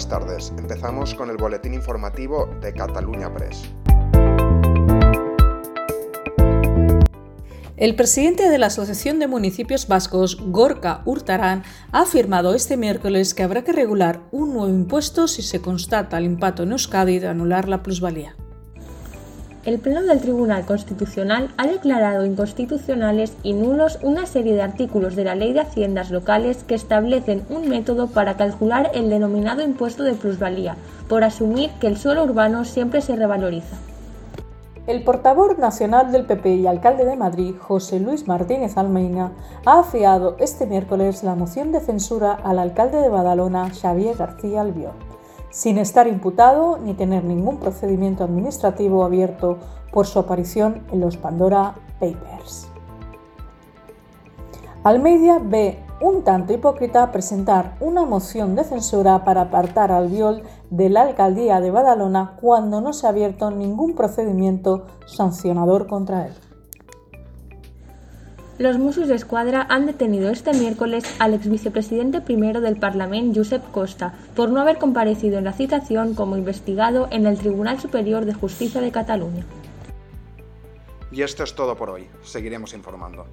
buenas tardes. Empezamos con el boletín informativo de Cataluña Press. El presidente de la Asociación de Municipios Vascos, Gorka Hurtarán, ha afirmado este miércoles que habrá que regular un nuevo impuesto si se constata el impacto en Euskadi de anular la plusvalía. El Pleno del Tribunal Constitucional ha declarado inconstitucionales y nulos una serie de artículos de la Ley de Haciendas Locales que establecen un método para calcular el denominado impuesto de plusvalía, por asumir que el suelo urbano siempre se revaloriza. El portavoz nacional del PP y alcalde de Madrid, José Luis Martínez Almeida, ha afiado este miércoles la moción de censura al alcalde de Badalona, Xavier García Albiol sin estar imputado ni tener ningún procedimiento administrativo abierto por su aparición en los Pandora Papers. Almeida ve un tanto hipócrita presentar una moción de censura para apartar al Viol de la alcaldía de Badalona cuando no se ha abierto ningún procedimiento sancionador contra él. Los Mossos de Escuadra han detenido este miércoles al ex vicepresidente primero del Parlamento, Josep Costa, por no haber comparecido en la citación como investigado en el Tribunal Superior de Justicia de Cataluña. Y esto es todo por hoy. Seguiremos informando.